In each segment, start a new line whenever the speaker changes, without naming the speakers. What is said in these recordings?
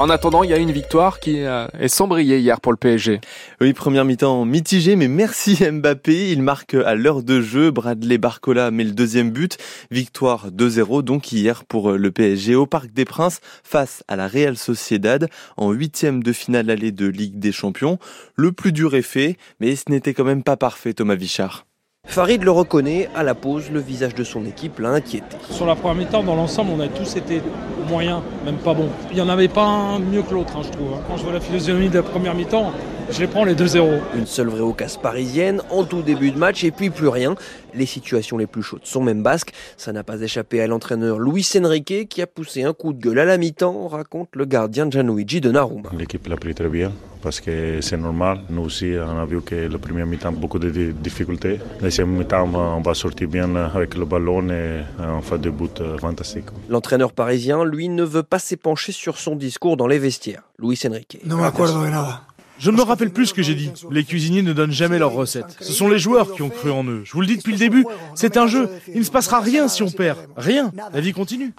En attendant, il y a une victoire qui euh, est sans briller hier pour le PSG.
Oui, première mi-temps mitigée, mais merci Mbappé. Il marque à l'heure de jeu. Bradley Barcola met le deuxième but. Victoire 2-0 donc hier pour le PSG au Parc des Princes face à la Real Sociedad en huitième de finale allée de Ligue des Champions. Le plus dur est fait, mais ce n'était quand même pas parfait, Thomas Vichard.
Farid le reconnaît, à la pause, le visage de son équipe l'a inquiété.
Sur la première mi-temps, dans l'ensemble, on a tous été moyens, même pas bons. Il n'y en avait pas un mieux que l'autre, hein, je trouve. Hein. Quand je vois la philosophie de la première mi-temps, je les prends les 2-0.
Une seule vraie occasion parisienne en tout début de match et puis plus rien. Les situations les plus chaudes sont même basques. Ça n'a pas échappé à l'entraîneur Luis Enrique qui a poussé un coup de gueule à la mi-temps, raconte le gardien Gianluigi Donnarumma.
L'équipe l'a pris très bien parce que c'est normal. Nous aussi, on a vu que le premier mi-temps, beaucoup de difficultés. Le deuxième mi-temps, on va sortir bien avec le ballon et on fait des buts euh, fantastiques.
L'entraîneur parisien, lui, ne veut pas s'épancher sur son discours dans les vestiaires. Luis Enrique.
No me acuerdo de nada.
Je ne me rappelle plus ce que j'ai dit. Les cuisiniers ne donnent jamais leurs recettes. Ce sont les joueurs qui ont cru en eux. Je vous le dis depuis le début, c'est un jeu. Il ne se passera rien si on perd. Rien. La vie continue.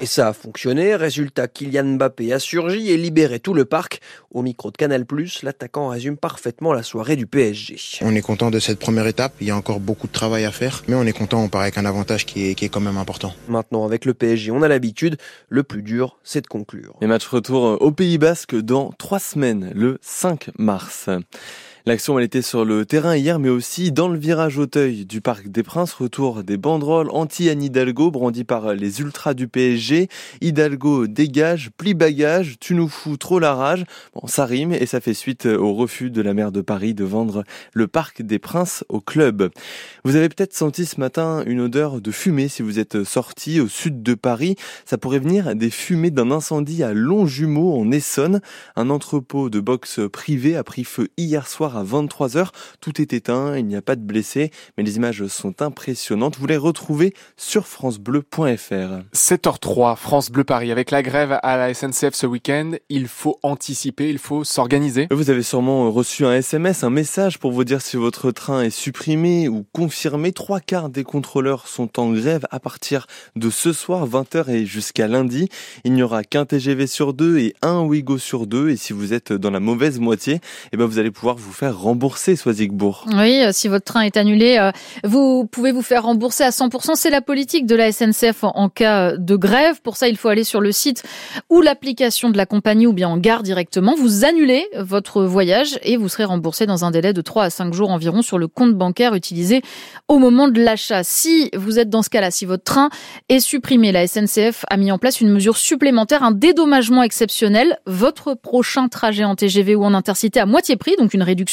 Et ça a fonctionné. Résultat, Kylian Mbappé a surgi et libéré tout le parc. Au micro de Canal+, l'attaquant résume parfaitement la soirée du PSG.
On est content de cette première étape. Il y a encore beaucoup de travail à faire, mais on est content. On paraît avec un avantage qui est, qui est quand même important.
Maintenant, avec le PSG, on a l'habitude. Le plus dur, c'est de conclure.
Les matchs retour au Pays Basque dans trois semaines le 5 mars. L'action, elle était sur le terrain hier, mais aussi dans le virage Auteuil du Parc des Princes. Retour des banderoles anti-Anne Hidalgo, brandies par les ultras du PSG. Hidalgo dégage, plie bagage, tu nous fous trop la rage. Bon, ça rime et ça fait suite au refus de la maire de Paris de vendre le Parc des Princes au club. Vous avez peut-être senti ce matin une odeur de fumée si vous êtes sorti au sud de Paris. Ça pourrait venir des fumées d'un incendie à Longjumeau en Essonne. Un entrepôt de boxe privé a pris feu hier soir à 23h. Tout est éteint, il n'y a pas de blessés, mais les images sont impressionnantes. Vous les retrouvez sur francebleu.fr.
7h03, France Bleu Paris. Avec la grève à la SNCF ce week-end, il faut anticiper, il faut s'organiser.
Vous avez sûrement reçu un SMS, un message pour vous dire si votre train est supprimé ou confirmé. Trois quarts des contrôleurs sont en grève à partir de ce soir, 20h et jusqu'à lundi. Il n'y aura qu'un TGV sur deux et un Ouigo sur deux. Et si vous êtes dans la mauvaise moitié, eh ben vous allez pouvoir vous faire faire rembourser, Soisigbourg.
Oui, euh, si votre train est annulé, euh, vous pouvez vous faire rembourser à 100%. C'est la politique de la SNCF en cas de grève. Pour ça, il faut aller sur le site ou l'application de la compagnie ou bien en gare directement. Vous annulez votre voyage et vous serez remboursé dans un délai de 3 à 5 jours environ sur le compte bancaire utilisé au moment de l'achat. Si vous êtes dans ce cas-là, si votre train est supprimé, la SNCF a mis en place une mesure supplémentaire, un dédommagement exceptionnel. Votre prochain trajet en TGV ou en intercité à moitié prix, donc une réduction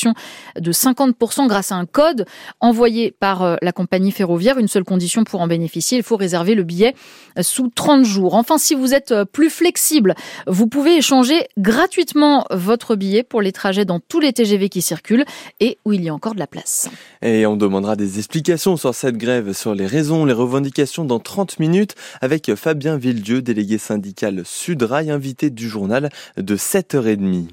de 50% grâce à un code envoyé par euh, la compagnie ferroviaire. Une seule condition pour en bénéficier, il faut réserver le billet euh, sous 30 jours. Enfin, si vous êtes euh, plus flexible, vous pouvez échanger gratuitement votre billet pour les trajets dans tous les TGV qui circulent et où il y a encore de la place.
Et on demandera des explications sur cette grève, sur les raisons, les revendications dans 30 minutes avec Fabien Villedieu, délégué syndical Sudrail, invité du journal de 7h30.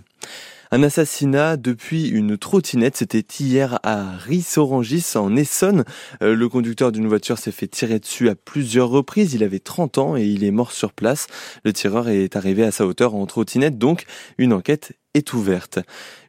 Un assassinat depuis une trottinette, c'était hier à Rissorangis en Essonne. Euh, le conducteur d'une voiture s'est fait tirer dessus à plusieurs reprises. Il avait 30 ans et il est mort sur place. Le tireur est arrivé à sa hauteur en trottinette, donc une enquête est ouverte.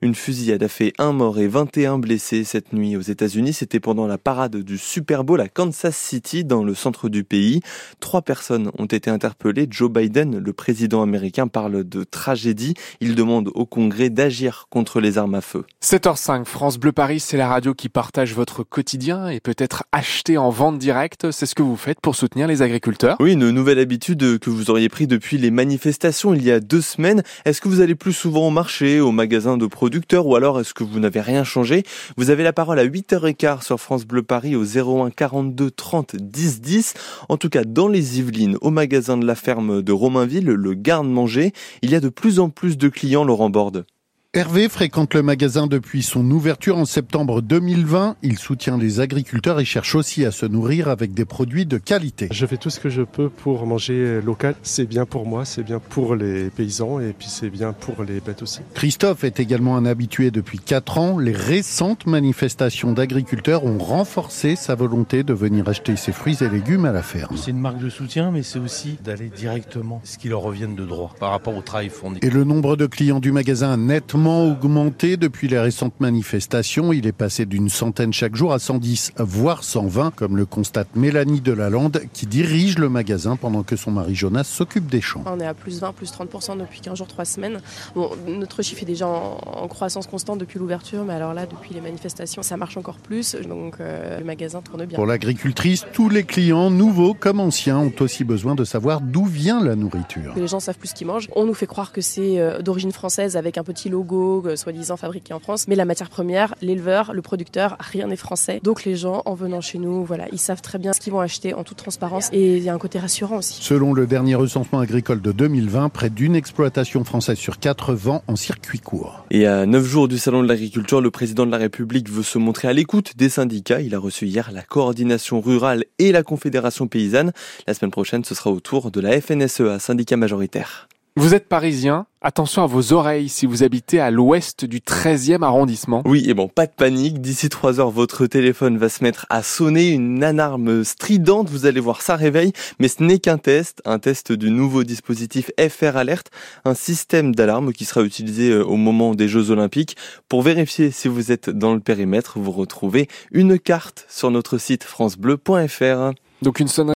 Une fusillade a fait un mort et 21 blessés cette nuit aux États-Unis. C'était pendant la parade du Super Bowl à Kansas City, dans le centre du pays. Trois personnes ont été interpellées. Joe Biden, le président américain, parle de tragédie. Il demande au Congrès d'agir contre les armes à feu.
7h05, France Bleu Paris, c'est la radio qui partage votre quotidien et peut-être acheter en vente directe. C'est ce que vous faites pour soutenir les agriculteurs.
Oui, une nouvelle habitude que vous auriez pris depuis les manifestations il y a deux semaines. Est-ce que vous allez plus souvent au marché au magasin de producteurs ou alors est-ce que vous n'avez rien changé? Vous avez la parole à 8h15 sur France Bleu Paris au 01 42 30 10 10. En tout cas, dans les Yvelines, au magasin de la ferme de Romainville, le garde-manger, il y a de plus en plus de clients, Laurent Borde.
Hervé fréquente le magasin depuis son ouverture en septembre 2020. Il soutient les agriculteurs et cherche aussi à se nourrir avec des produits de qualité.
Je fais tout ce que je peux pour manger local. C'est bien pour moi, c'est bien pour les paysans et puis c'est bien pour les bêtes aussi.
Christophe est également un habitué depuis 4 ans. Les récentes manifestations d'agriculteurs ont renforcé sa volonté de venir acheter ses fruits et légumes à la ferme.
C'est une marque de soutien, mais c'est aussi d'aller directement ce qui leur revienne de droit par rapport au travail fourni.
Et le nombre de clients du magasin a nettement augmenté depuis les récentes manifestations. Il est passé d'une centaine chaque jour à 110, voire 120, comme le constate Mélanie Delalande, qui dirige le magasin pendant que son mari Jonas s'occupe des champs.
On est à plus 20, plus 30% depuis 15 jours, 3 semaines. Bon, notre chiffre est déjà en, croissance constante depuis l'ouverture, mais alors là, depuis les manifestations, ça marche encore plus. Donc euh, le magasin tourne bien.
Pour l'agricultrice, tous les clients, nouveaux comme anciens, ont aussi besoin de savoir d'où vient la nourriture.
Les gens savent plus ce qu'ils mangent. On nous fait croire que c'est euh, d'origine française avec un petit logo euh, soi-disant fabriqués en France. Mais la matière première, l'éleveur, le producteur, rien n'est français. Donc les gens, en venant chez nous, voilà, ils savent très bien ce qu'ils vont acheter en toute transparence et il y a un côté rassurant aussi.
Selon le dernier recensement agricole de 2020, près d'une exploitation française sur quatre vend en circuit court.
Et à neuf jours du Salon de l'agriculture, le président de la République veut se montrer à l'écoute des syndicats. Il a reçu hier la coordination rurale et la confédération paysanne. La semaine prochaine, ce sera au tour de la FNSEA, syndicat majoritaire.
Vous êtes parisien Attention à vos oreilles si vous habitez à l'ouest du 13e arrondissement.
Oui, et bon, pas de panique. D'ici 3 heures, votre téléphone va se mettre à sonner une alarme stridente. Vous allez voir, ça réveille. Mais ce n'est qu'un test, un test du nouveau dispositif FR Alert, un système d'alarme qui sera utilisé euh, au moment des Jeux Olympiques. Pour vérifier si vous êtes dans le périmètre, vous retrouvez une carte sur notre site francebleu.fr.
Donc une sonnerie